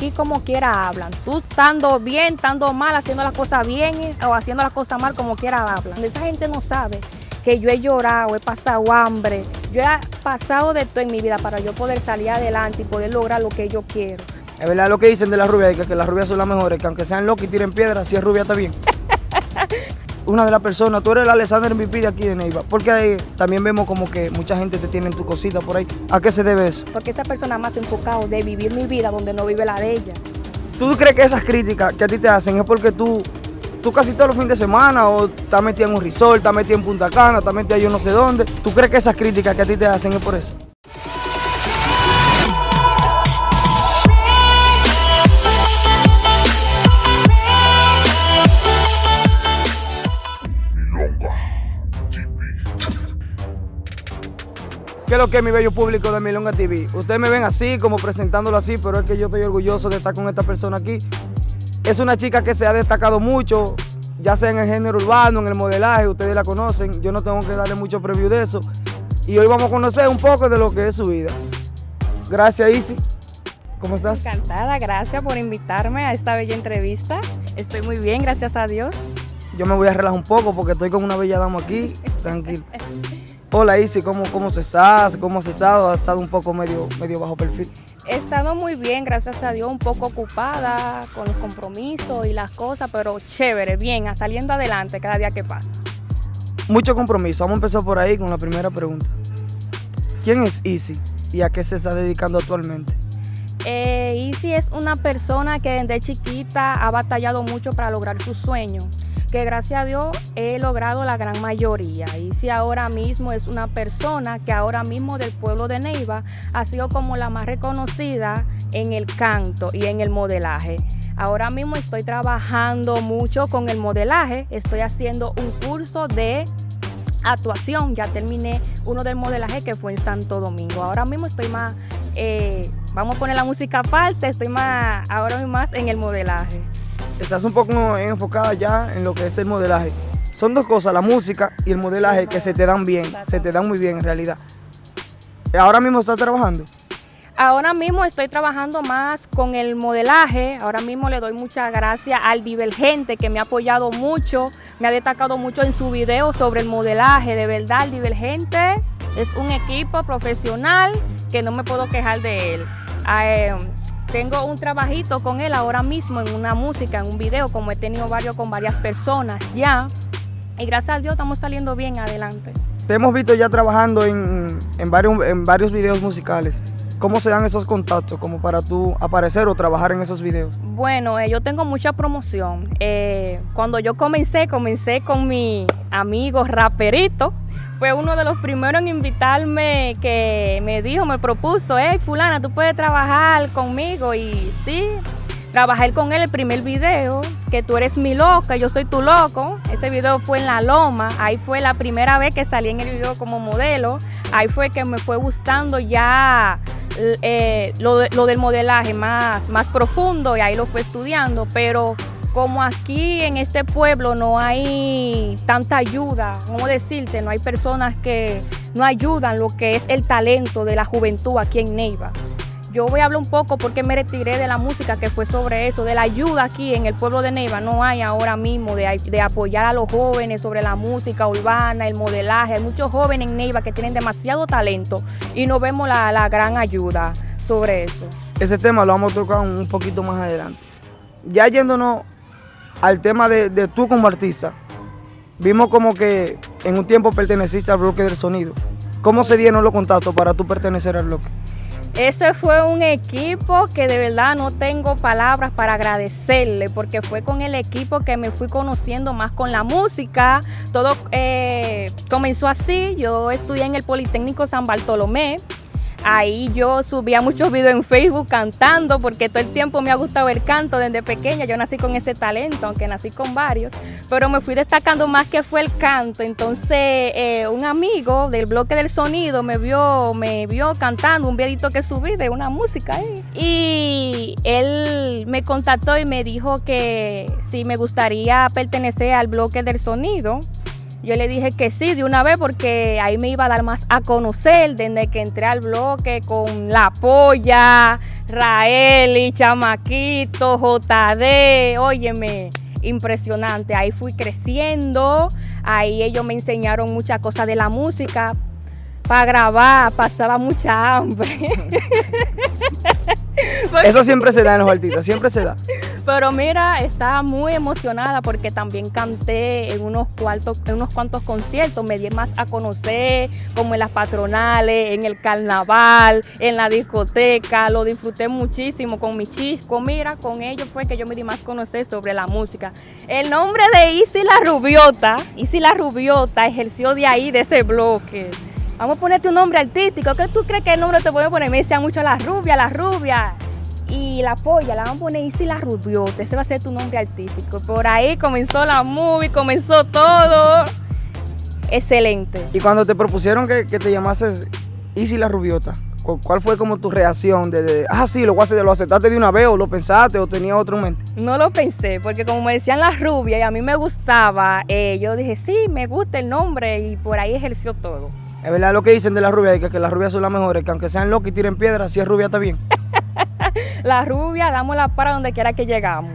aquí como quiera hablan. Tú estando bien, estando mal, haciendo las cosas bien o haciendo las cosas mal, como quiera hablan. Esa gente no sabe que yo he llorado, he pasado hambre, yo he pasado de todo en mi vida para yo poder salir adelante y poder lograr lo que yo quiero. Es verdad lo que dicen de las rubias, que, que las rubias son las mejores, que aunque sean locas y tiren piedras, si es rubia está bien. Una de las personas, tú eres el Alexander MVP de aquí de Neiva, porque también vemos como que mucha gente te tiene en tu cosita por ahí. ¿A qué se debe eso? Porque esa persona más enfocado de vivir mi vida donde no vive la de ella. ¿Tú crees que esas críticas que a ti te hacen es porque tú, tú casi todos los fines de semana o estás metida en un resort, estás metida en Punta Cana, estás metida yo no sé dónde? ¿Tú crees que esas críticas que a ti te hacen es por eso? ¿Qué es lo que es mi bello público de Milonga TV? Ustedes me ven así, como presentándolo así, pero es que yo estoy orgulloso de estar con esta persona aquí. Es una chica que se ha destacado mucho, ya sea en el género urbano, en el modelaje, ustedes la conocen, yo no tengo que darle mucho preview de eso. Y hoy vamos a conocer un poco de lo que es su vida. Gracias, Isi. ¿Cómo estás? Encantada, gracias por invitarme a esta bella entrevista. Estoy muy bien, gracias a Dios. Yo me voy a relajar un poco porque estoy con una bella dama aquí, tranquilo. Hola Isi, ¿cómo, ¿cómo estás? ¿Cómo has estado? ¿Has estado un poco medio, medio bajo perfil? He estado muy bien, gracias a Dios, un poco ocupada con los compromisos y las cosas, pero chévere, bien, saliendo adelante cada día que pasa. Mucho compromiso. Vamos a empezar por ahí con la primera pregunta. ¿Quién es Isi y a qué se está dedicando actualmente? Eh, Isi es una persona que desde chiquita ha batallado mucho para lograr sus sueños que gracias a Dios he logrado la gran mayoría. Y si ahora mismo es una persona que ahora mismo del pueblo de Neiva ha sido como la más reconocida en el canto y en el modelaje. Ahora mismo estoy trabajando mucho con el modelaje, estoy haciendo un curso de actuación, ya terminé uno del modelaje que fue en Santo Domingo. Ahora mismo estoy más, eh, vamos a poner la música aparte, estoy más, ahora mismo más en el modelaje estás un poco enfocada ya en lo que es el modelaje. Son dos cosas, la música y el modelaje, que se te dan bien, se te dan muy bien en realidad. ¿Ahora mismo estás trabajando? Ahora mismo estoy trabajando más con el modelaje. Ahora mismo le doy muchas gracias al Divergente que me ha apoyado mucho, me ha destacado mucho en su video sobre el modelaje. De verdad, el Divergente es un equipo profesional que no me puedo quejar de él. Ah, em, tengo un trabajito con él ahora mismo en una música, en un video, como he tenido varios con varias personas ya. Y gracias a Dios estamos saliendo bien adelante. Te hemos visto ya trabajando en, varios, en varios videos musicales. ¿Cómo se dan esos contactos como para tú aparecer o trabajar en esos videos? Bueno, eh, yo tengo mucha promoción. Eh, cuando yo comencé, comencé con mi amigo raperito, fue uno de los primeros en invitarme que me dijo, me propuso, hey fulana, tú puedes trabajar conmigo y sí, trabajé con él el primer video, que tú eres mi loca, yo soy tu loco. Ese video fue en La Loma, ahí fue la primera vez que salí en el video como modelo, ahí fue que me fue gustando ya eh, lo, lo, del modelaje más, más profundo y ahí lo fue estudiando, pero como aquí en este pueblo no hay tanta ayuda, ¿cómo decirte? No hay personas que no ayudan lo que es el talento de la juventud aquí en Neiva. Yo voy a hablar un poco porque me retiré de la música que fue sobre eso, de la ayuda aquí en el pueblo de Neiva. No hay ahora mismo de, apoyar a los jóvenes sobre la música urbana, el modelaje. Hay muchos jóvenes en Neiva que tienen demasiado talento y no vemos la, la gran ayuda sobre eso. Ese tema lo vamos a tocar un poquito más adelante. Ya yéndonos al tema de, tú como artista, vimos como que en un tiempo perteneciste al bloque del sonido. ¿Cómo se dieron los contactos para tú pertenecer al bloque? Ese fue un equipo que de verdad no tengo palabras para agradecerle, porque fue con el equipo que me fui conociendo más con la música. Todo eh, comenzó así, yo estudié en el Politécnico San Bartolomé, Ahí yo subía muchos videos en Facebook cantando porque todo el tiempo me ha gustado el canto desde pequeña. Yo nací con ese talento, aunque nací con varios, pero me fui destacando más que fue el canto. Entonces eh, un amigo del bloque del sonido me vio, me vio cantando un videito que subí de una música ahí. Y él me contactó y me dijo que si me gustaría pertenecer al bloque del sonido. Yo le dije que sí de una vez porque ahí me iba a dar más a conocer desde que entré al bloque con la polla, Raeli, Chamaquito, JD, óyeme, impresionante. Ahí fui creciendo, ahí ellos me enseñaron muchas cosas de la música. Para grabar pasaba mucha hambre. Eso siempre se da en los artistas, siempre se da. Pero mira, estaba muy emocionada porque también canté en unos, cuartos, en unos cuantos conciertos, me di más a conocer, como en las patronales, en el carnaval, en la discoteca, lo disfruté muchísimo con mi chisco, mira, con ellos fue que yo me di más a conocer sobre la música. El nombre de Isi la Rubiota, Isi la Rubiota ejerció de ahí, de ese bloque. Vamos a ponerte un nombre artístico, ¿qué tú crees que el nombre te puede poner? Me decían mucho la rubia, la rubia y la polla la vamos a poner Isi la Rubiota, ese va a ser tu nombre artístico. Por ahí comenzó la movie, comenzó todo. Excelente. Y cuando te propusieron que, te llamases Isi la Rubiota, ¿cuál fue como tu reacción? De, ah, sí, lo, lo aceptaste de una vez o lo pensaste o tenía otro en mente? No lo pensé, porque como me decían las rubias y a mí me gustaba, eh, yo dije, sí, me gusta el nombre y por ahí ejerció todo. Es verdad lo que dicen de las rubias, que, que las rubias son las mejores, que aunque sean locas y tiren piedras, si es rubia está bien. la rubia, damos la para donde quiera que llegamos.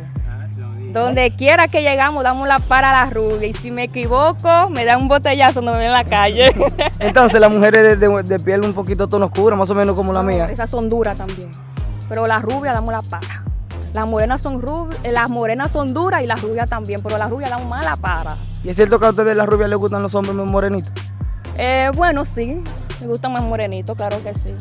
Donde quiera que llegamos, damos la para a la rubia. Y si me equivoco, me da un botellazo no me ven en la calle. Entonces, las mujeres de, piel un poquito tono oscuro, más o menos como la mía. Esas son duras también. Pero las rubias damos la para. Las morenas son eh, las morenas son duras y las rubias también, pero las rubias dan mala para. ¿Y es cierto que a ustedes las rubias les gustan los hombres muy morenitos? Eh, bueno, sí, me gustan más morenitos, claro que sí.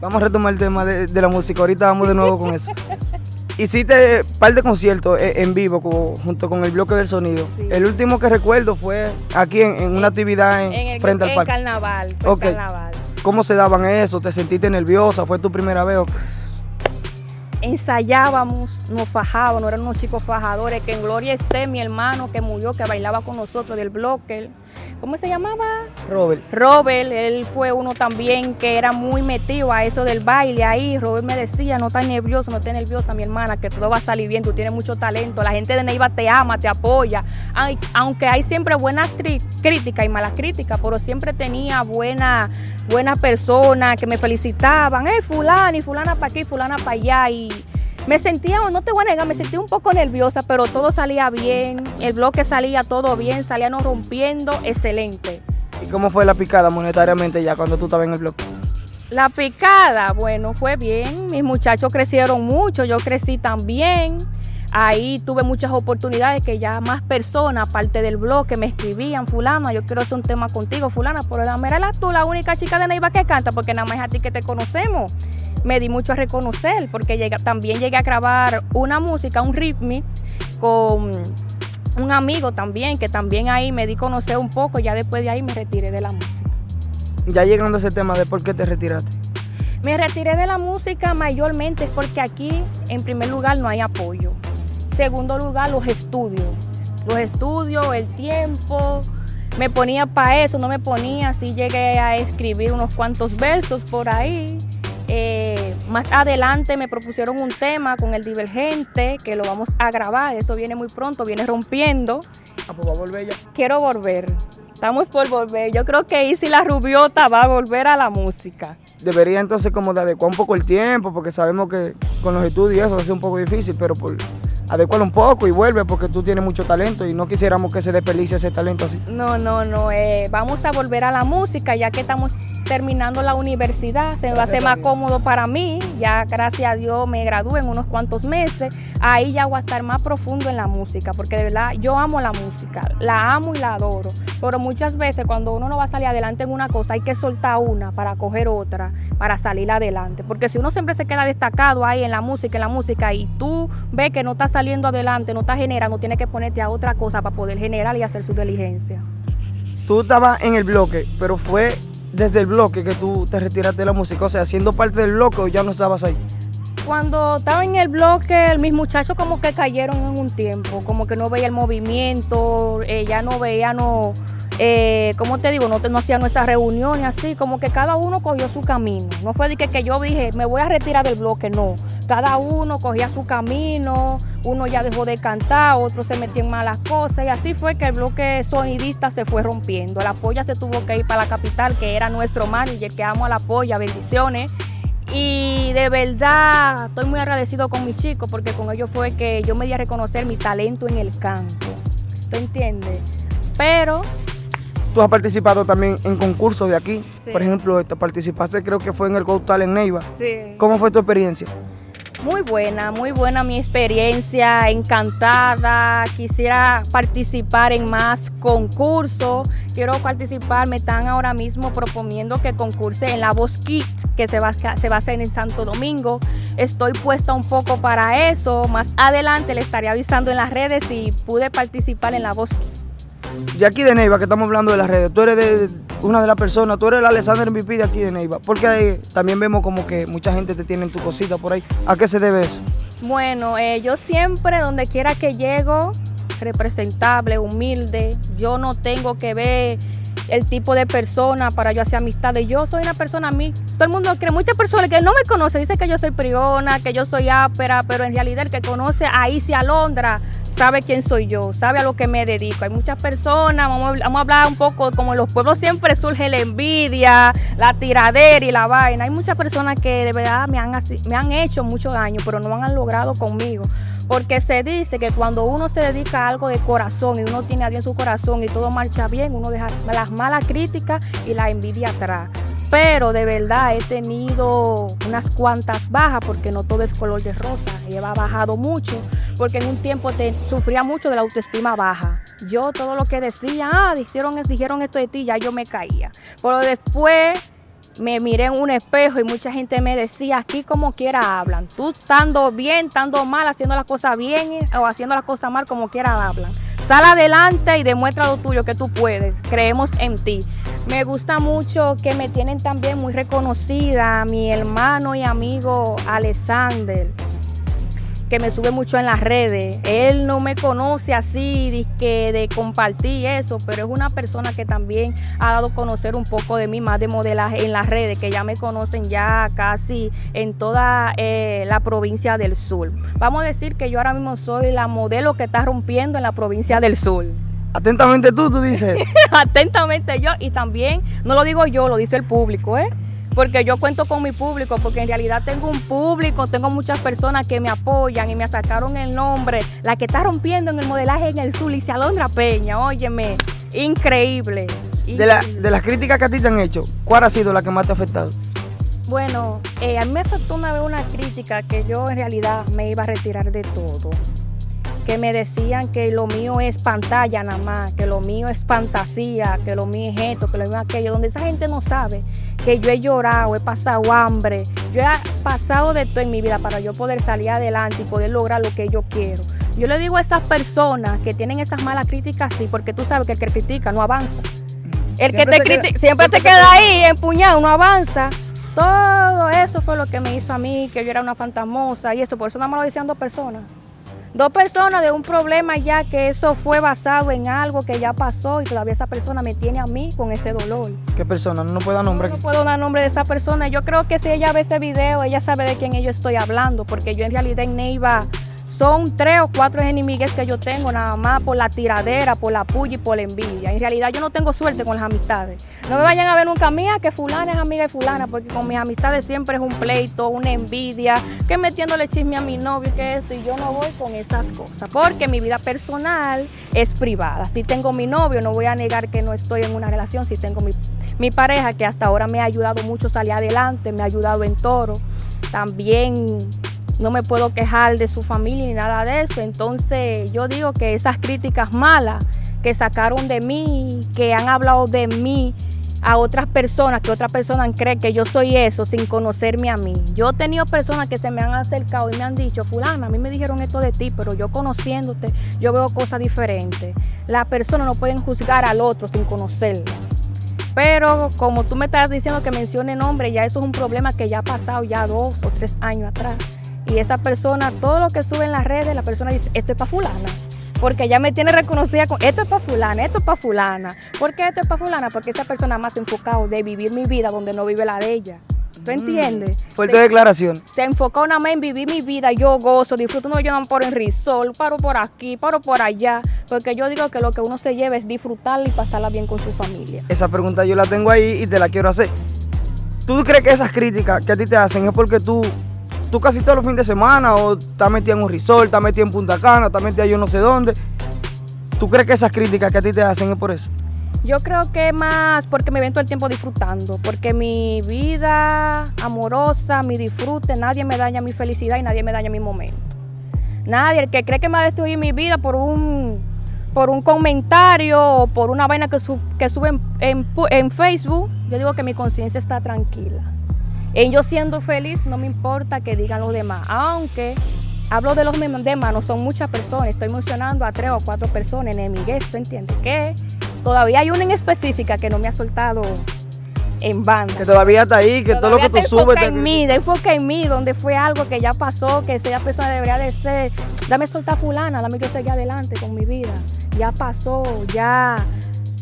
Vamos a retomar el tema de, la música. Ahorita vamos de nuevo con eso. Hiciste un par de conciertos eh, en vivo junto con el bloque del sonido. El último que recuerdo fue aquí en, una actividad en, frente al parque. Carnaval, carnaval. ¿Cómo se daban eso? ¿Te sentiste nerviosa? ¿Fue tu primera vez? ensayábamos, nos fajábamos, eran unos chicos fajadores, que en gloria esté mi hermano que murió, que bailaba con nosotros del bloque. ¿Cómo se llamaba? Robert. Robert, él fue uno también que era muy metido a eso del baile ahí. Robert me decía, no estás nervioso, no estés nerviosa, mi hermana, que todo va a salir bien, tú tienes mucho talento. La gente de Neiva te ama, te apoya. aunque hay siempre buenas críticas y malas críticas, pero siempre tenía buena, buena personas que me felicitaban. Eh, fulana y fulana para aquí, fulana para allá. Y me sentía, no te voy a negar, me sentía un poco nerviosa, pero todo salía bien, el bloque salía todo bien, salíamos rompiendo, excelente. ¿Y cómo fue la picada monetariamente ya cuando tú estabas en el bloque? La picada, bueno, fue bien, mis muchachos crecieron mucho, yo crecí también. Ahí tuve muchas oportunidades que ya más personas, aparte del bloque, me escribían, fulana, yo quiero hacer un tema contigo, fulana, pero la mera tú, la única chica de Neiva que canta, porque nada más es a ti que te conocemos. Me di mucho a reconocer, porque también llegué a grabar una música, un rhythmic, con un amigo también, que también ahí me di a conocer un poco, ya después de ahí me retiré de la música. Ya llegando a ese tema de por qué te retiraste. Me retiré de la música mayormente porque aquí, en primer lugar, no hay apoyo. Segundo lugar, los estudios. Los estudios, el tiempo. Me ponía para eso, no me ponía. Así llegué a escribir unos cuantos versos por ahí. Eh, más adelante me propusieron un tema con el Divergente, que lo vamos a grabar. Eso viene muy pronto, viene rompiendo. Ah, pues va a volver ya. Quiero volver. Estamos por volver. Yo creo que Isi la Rubiota va a volver a la música. Debería entonces como de adecuar un poco el tiempo, porque sabemos que con los estudios eso ser un poco difícil, pero por adecuarlo un poco y vuelve porque tú tienes mucho talento y no quisiéramos que se desperdicie ese talento así. No, no, no, eh, vamos a volver a la música ya que estamos terminando la universidad, se me va a hacer más cómodo para mí, ya gracias a Dios me gradué en unos cuantos meses, ahí ya voy a estar más profundo en la música, porque de verdad yo amo la música, la amo y la adoro, pero muchas veces cuando uno no va a salir adelante en una cosa hay que soltar una para coger otra, para salir adelante, porque si uno siempre se queda destacado ahí en la música, en la música y tú ves que no estás saliendo adelante, no estás generando, tienes que ponerte a otra cosa para poder generar y hacer su diligencia. Tú estabas en el bloque, pero fue desde el bloque que tú te retiraste de la música? O sea, siendo parte del bloque o ya no estabas ahí. Cuando estaba en el bloque, mis muchachos como que cayeron en un tiempo, como que no veía el movimiento, eh, ya no veía, no, eh, como te digo, no, no hacía nuestras reuniones así, como que cada uno cogió su camino. No fue de que, yo dije, me voy a retirar del bloque, no. Cada uno cogía su camino, uno ya dejó de cantar, otro se metió en malas cosas y así fue que el bloque sonidista se fue rompiendo. La polla se tuvo que ir para la capital, que era nuestro manager, que amo a la polla, bendiciones. Y de verdad estoy muy agradecido con mis chicos porque con ellos fue que yo me di a reconocer mi talento en el campo. ¿Tú entiendes? Pero tú has participado también en concursos de aquí. Por ejemplo, te participaste creo que fue en el Got en Neiva. Sí. ¿Cómo fue tu experiencia? Muy buena, muy buena mi experiencia, encantada. Quisiera participar en más concursos. Quiero participar, me están ahora mismo proponiendo que concurse en la Voz Kit, que se va, se va a hacer en Santo Domingo. Estoy puesta un poco para eso. Más adelante le estaré avisando en las redes si pude participar en la Voz Kit. De aquí de Neiva, que estamos hablando de las redes, tú eres de una de las personas, tú eres el Alexander MVP de aquí de Neiva, porque también vemos como que mucha gente te tiene en tu cosita por ahí. ¿A qué se debe eso? Bueno, eh, yo siempre, donde quiera que llego, representable, humilde, yo no tengo que ver el tipo de persona para yo hacer amistades. Yo soy una persona, a mí, todo el mundo cree, muchas personas que no me conocen dicen que yo soy priona, que yo soy ápera, pero en realidad el que conoce a Isi Alondra sabe quién soy yo, sabe a lo que me dedico. Hay muchas personas, vamos, a hablar un poco, como en los pueblos siempre surge la envidia, la tiradera y la vaina. Hay muchas personas que de verdad me han, me han hecho mucho daño, pero no han logrado conmigo. Porque se dice que cuando uno se dedica a algo de corazón y uno tiene a Dios en su corazón y todo marcha bien, uno deja las malas críticas y la envidia atrás. Pero de verdad he tenido unas cuantas bajas porque no todo es color de rosa. Lleva bajado mucho porque en un tiempo te, sufría mucho de la autoestima baja. Yo todo lo que decía, ah, dijeron, dijeron esto de ti, ya yo me caía. Pero después me miré en un espejo y mucha gente me decía, aquí como quiera hablan. Tú estando bien, estando mal, haciendo las cosas bien o haciendo las cosas mal, como quiera hablan. Sal adelante y demuestra lo tuyo, que tú puedes. Creemos en ti. Me gusta mucho que me tienen también muy reconocida mi hermano y amigo Alexander que me sube mucho en las redes. Él no me conoce así que de compartir eso, pero es una persona que también ha dado a conocer un poco de mí, más de modelaje en las redes, que ya me conocen ya casi en toda eh, la provincia del sur. Vamos a decir que yo ahora mismo soy la modelo que está rompiendo en la provincia del sur. Atentamente tú, tú dices. Atentamente yo y también, no lo digo yo, lo dice el público, ¿eh? porque yo cuento con mi público, porque en realidad tengo un público, tengo muchas personas que me apoyan y me sacaron el nombre, la que está rompiendo en el modelaje en el sur, y Alondra Peña, óyeme, increíble. De, las críticas que a ti te han hecho, ¿cuál ha sido la que más te ha afectado? Bueno, eh, a mí me afectó una vez una crítica que yo en realidad me iba a retirar de todo que me decían que lo mío es pantalla nada más, que lo mío es fantasía, que lo mío es esto, que lo mío es aquello, donde esa gente no sabe que yo he llorado, he pasado hambre, yo he pasado de todo en mi vida para yo poder salir adelante y poder lograr lo que yo quiero. Yo le digo a esas personas que tienen esas malas críticas, sí, porque tú sabes que el que critica no avanza. El que te critica siempre te queda ahí empuñado, no avanza. Todo eso fue lo que me hizo a mí, que yo era una fantasmosa y eso, por eso nada más lo decían dos personas dos personas de un problema ya que eso fue basado en algo que ya pasó y todavía esa persona me tiene a mí con ese dolor. ¿Qué persona? No, puedo dar nombre. No, no, puedo dar nombre de esa persona. Yo creo que si ella ve ese video, ella sabe de quién yo estoy hablando, porque yo en realidad en Neiva son tres o cuatro enemigos que yo tengo nada más por la tiradera, por la puya y por la envidia. En realidad yo no tengo suerte con las amistades. No me vayan a ver nunca mía que fulana es amiga de fulana, porque con mis amistades siempre es un pleito, una envidia, que metiéndole chisme a mi novio, que esto, y yo no voy con esas cosas, porque mi vida personal es privada. Si tengo mi novio, no voy a negar que no estoy en una relación, si tengo mi, mi pareja, que hasta ahora me ha ayudado mucho a salir adelante, me ha ayudado en toro, también no me puedo quejar de su familia ni nada de eso. Entonces yo digo que esas críticas malas que sacaron de mí, que han hablado de mí a otras personas, que otras personas creen que yo soy eso sin conocerme a mí. Yo he tenido personas que se me han acercado y me han dicho, fulana, a mí me dijeron esto de ti, pero yo conociéndote, yo veo cosas diferentes. Las personas no pueden juzgar al otro sin conocerlo. Pero como tú me estás diciendo que mencione nombre, ya eso es un problema que ya ha pasado ya dos o tres años atrás. Y esa persona, todo lo que sube en las redes, la persona dice, esto es para fulana. Porque ya me tiene reconocida con, esto es para fulana, esto es para fulana. ¿Por qué esto es para fulana? Porque esa persona más enfocado de vivir mi vida donde no vive la de ella. ¿Tú mm, entiendes? Fuerte declaración. Se enfocó nada más en vivir mi vida, yo gozo, disfruto, no yo por en risol, paro por aquí, paro por allá, porque yo digo que lo que uno se lleva es disfrutar y pasarla bien con su familia. Esa pregunta yo la tengo ahí y te la quiero hacer. ¿Tú crees que esas críticas que a ti te hacen es porque tú, tú casi todos los fines de semana o estás metida en un resort, estás metida en Punta Cana, estás metida yo no sé dónde? ¿Tú crees que esas críticas que a ti te hacen es por eso? Yo creo que más porque me ven todo el tiempo disfrutando, porque mi vida amorosa, mi disfrute, nadie me daña mi felicidad y nadie me daña mi momento. Nadie, el que cree que me va a destruir mi vida por un, por un comentario o por una vaina que, que sube en, Facebook, yo digo que mi conciencia está tranquila. En yo siendo feliz, no me importa que digan los demás, aunque hablo de los demás, no son muchas personas, estoy mencionando a tres o cuatro personas en mi ¿tú entiendes? Que todavía hay una en específica que no me ha soltado en banda. Que todavía está ahí, que todo lo que tú subes. en mí, enfoque en mí, donde fue algo que ya pasó, que esa persona debería de ser. Dame soltar fulana, dame que yo seguir adelante con mi vida. Ya pasó, ya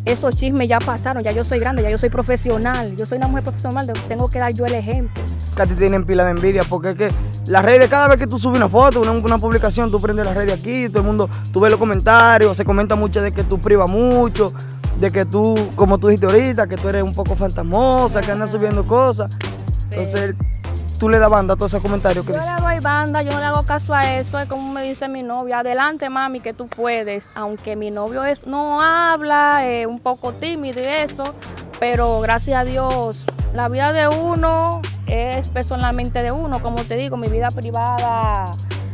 esos chismes ya pasaron, ya yo soy grande, ya yo soy profesional, yo soy una mujer profesional, tengo que dar yo el ejemplo. Que a ti tienen pila de envidia, porque es que las redes, cada vez que tú subes una foto, una, una publicación, tú prendes las redes aquí, todo el mundo, tú ves los comentarios, se comenta mucho de que tú privas mucho, de que tú, como tú dijiste ahorita, que tú eres un poco fantasmosa, que andas subiendo cosas. Entonces, tú le das banda a todos esos comentarios que Yo le doy banda, yo no le hago caso a eso, es como me dice mi novia, adelante mami que tú puedes, aunque mi novio es, no habla, es un poco tímido y eso, pero gracias a Dios, la vida de uno es personalmente de uno, como te digo, mi vida privada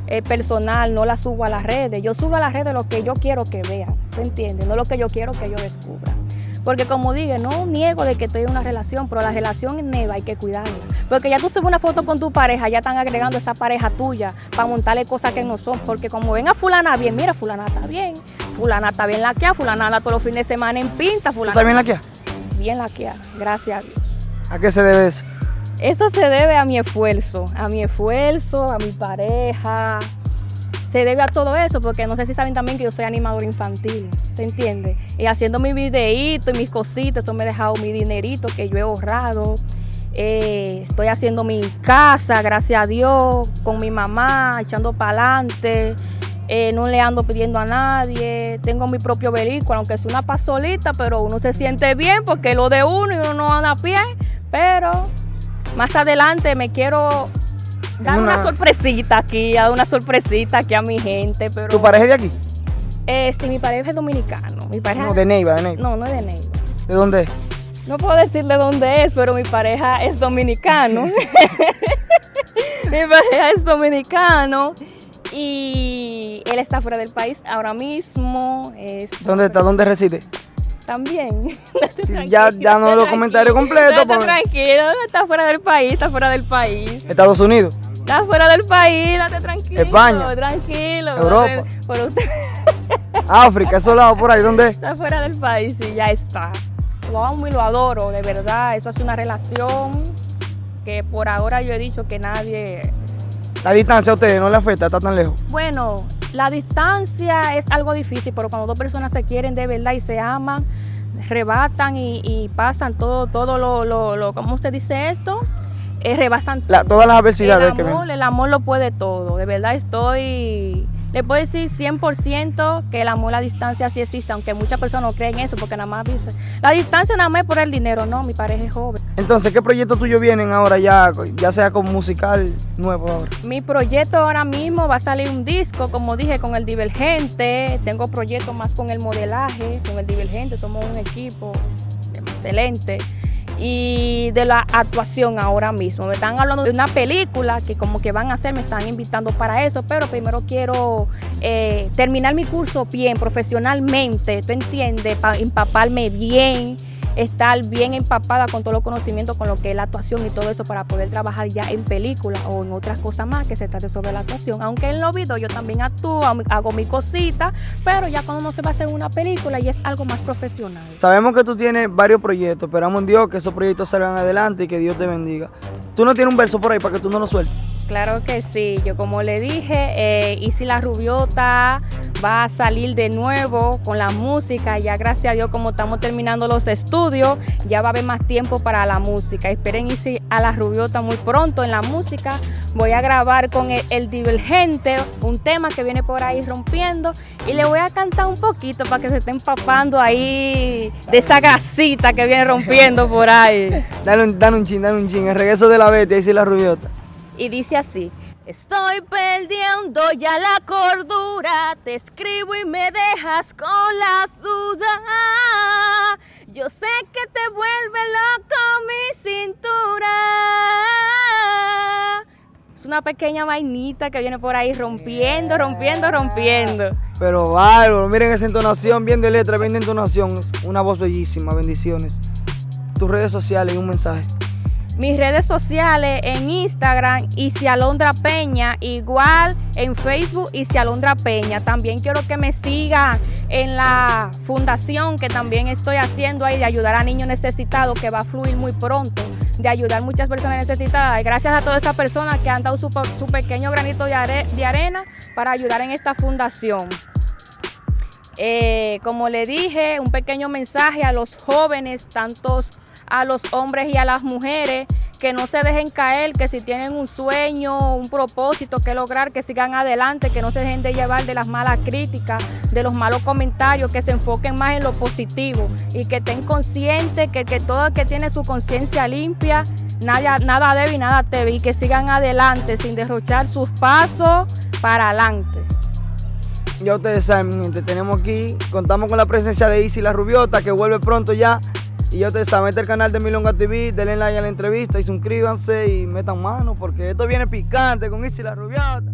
eh, personal, no la subo a las redes. Yo subo a las redes lo que yo quiero que vean, ¿te entiendes? No lo que yo quiero que ellos descubran. Porque como dije, no niego de que estoy en una relación, pero la relación neva, hay que cuidarla. Porque ya tú subes una foto con tu pareja, ya están agregando esa pareja tuya para montarle cosas que no son. Porque como ven a fulana bien, mira, fulana está bien, fulana está bien laqueada, fulana anda todos los fines de semana en pinta, fulana... ¿Está bien laqueada? Bien laqueada, gracias a Dios. ¿A qué se debe eso? Eso se debe a mi esfuerzo, a mi esfuerzo, a mi pareja. Se debe a todo eso, porque no sé si saben también que yo soy animador infantil, ¿se entiende? Y haciendo mi videíto y mis cositas, eso me ha dejado mi dinerito que yo he ahorrado. Eh, estoy haciendo mi casa, gracias a Dios, con mi mamá, echando para adelante. Eh, no le ando pidiendo a nadie. Tengo mi propio vehículo, aunque es una pasolita, pero uno se siente bien porque lo de uno y uno no anda a pie. Pero más adelante me quiero dar una, sorpresita aquí, dar una sorpresita aquí a mi gente. Pero, ¿Tu pareja de aquí? Eh, sí, mi pareja es dominicano. Mi pareja no, de Neiva, de Neiva. No, no es de Neiva. ¿De dónde es? No puedo decir de dónde es, pero mi pareja es dominicano. mi pareja es dominicano y él está fuera del país ahora mismo. ¿Dónde está? ¿Dónde reside? También. ya, ya no los comentarios completos. Está tranquilo, está fuera del país, está fuera del país. Estados Unidos. Está fuera del país, date tranquilo. España. Tranquilo. Europa. Por usted. África, esos lados por ahí, ¿dónde? Está fuera del país y ya está. Lo amo y lo adoro, de verdad. Eso es una relación que por ahora yo he dicho que nadie. La distancia a ustedes no le afecta, está tan lejos. Bueno, la distancia es algo difícil, pero cuando dos personas se quieren de verdad y se aman, rebatan y, pasan todo, todo lo, lo, lo, ¿cómo usted dice esto? Eh, rebasan todas las adversidades el amor, El amor lo puede todo, de verdad estoy le puedo decir 100% que el amor a la distancia sí existe, aunque muchas personas no creen eso, porque nada más la distancia nada más es por el dinero, no, mi pareja es joven. Entonces, ¿qué proyectos tuyos vienen ahora ya, ya sea como musical nuevo ahora? Mi proyecto ahora mismo va a salir un disco, como dije, con el Divergente, tengo proyectos más con el modelaje, con el Divergente, somos un equipo excelente y de la actuación ahora mismo. Me están hablando de una película que como que van a hacer, me están invitando para eso, pero primero quiero eh, terminar mi curso bien, profesionalmente, ¿tú entiendes? Para empaparme bien estar bien empapada con todos los conocimientos, con lo que es la actuación y todo eso para poder trabajar ya en película o en otras cosas más que se trate sobre la actuación. Aunque en los videos yo también actúo, hago mi cosita, pero ya cuando no se va a hacer una película y es algo más profesional. Sabemos que tú tienes varios proyectos, esperamos en Dios que esos proyectos salgan adelante y que Dios te bendiga. ¿Tú no tienes un verso por ahí para que tú no lo sueltes? Claro que sí, yo como le dije, eh, y si la rubiota va a salir de nuevo con la música. Ya gracias a Dios, como estamos terminando los estudios, ya va a haber más tiempo para la música. Esperen irse a la Rubiota muy pronto en la música. Voy a grabar con el, Divergente, un tema que viene por ahí rompiendo. Y le voy a cantar un poquito para que se esté empapando ahí de esa gasita que viene rompiendo por ahí. Dale un, dale un chin, dale un chin. El regreso de la Betty, ahí sí la Rubiota. Y dice así. Estoy perdiendo ya la cordura, te escribo y me dejas con las dudas. Yo sé que te vuelve loco mi cintura. Es una pequeña vainita que viene por ahí rompiendo, rompiendo, rompiendo. Pero bárbaro, miren esa entonación, bien de letra, bien de entonación. Una voz bellísima, bendiciones. Tus redes sociales y un mensaje mis redes sociales en Instagram Alondra Peña, igual en Facebook Alondra Peña. También quiero que me sigan en la fundación que también estoy haciendo ahí de ayudar a niños necesitados que va a fluir muy pronto, de ayudar muchas personas necesitadas. Gracias a todas esas personas que han dado su, pequeño granito de, arena para ayudar en esta fundación. Eh, como le dije, un pequeño mensaje a los jóvenes, tantos a los hombres y a las mujeres que no se dejen caer, que si tienen un sueño, un propósito que lograr, que sigan adelante, que no se dejen de llevar de las malas críticas, de los malos comentarios, que se enfoquen más en lo positivo y que estén conscientes que, que todo el que tiene su conciencia limpia, nada, nada debe y nada te y que sigan adelante sin derrochar sus pasos para adelante. Ya ustedes saben, te tenemos aquí, contamos con la presencia de Isi La Rubiota, que vuelve pronto ya y yo te mete el canal de Milonga TV, denle like a la entrevista y suscríbanse y metan mano porque esto viene picante con Isi la Rubiata.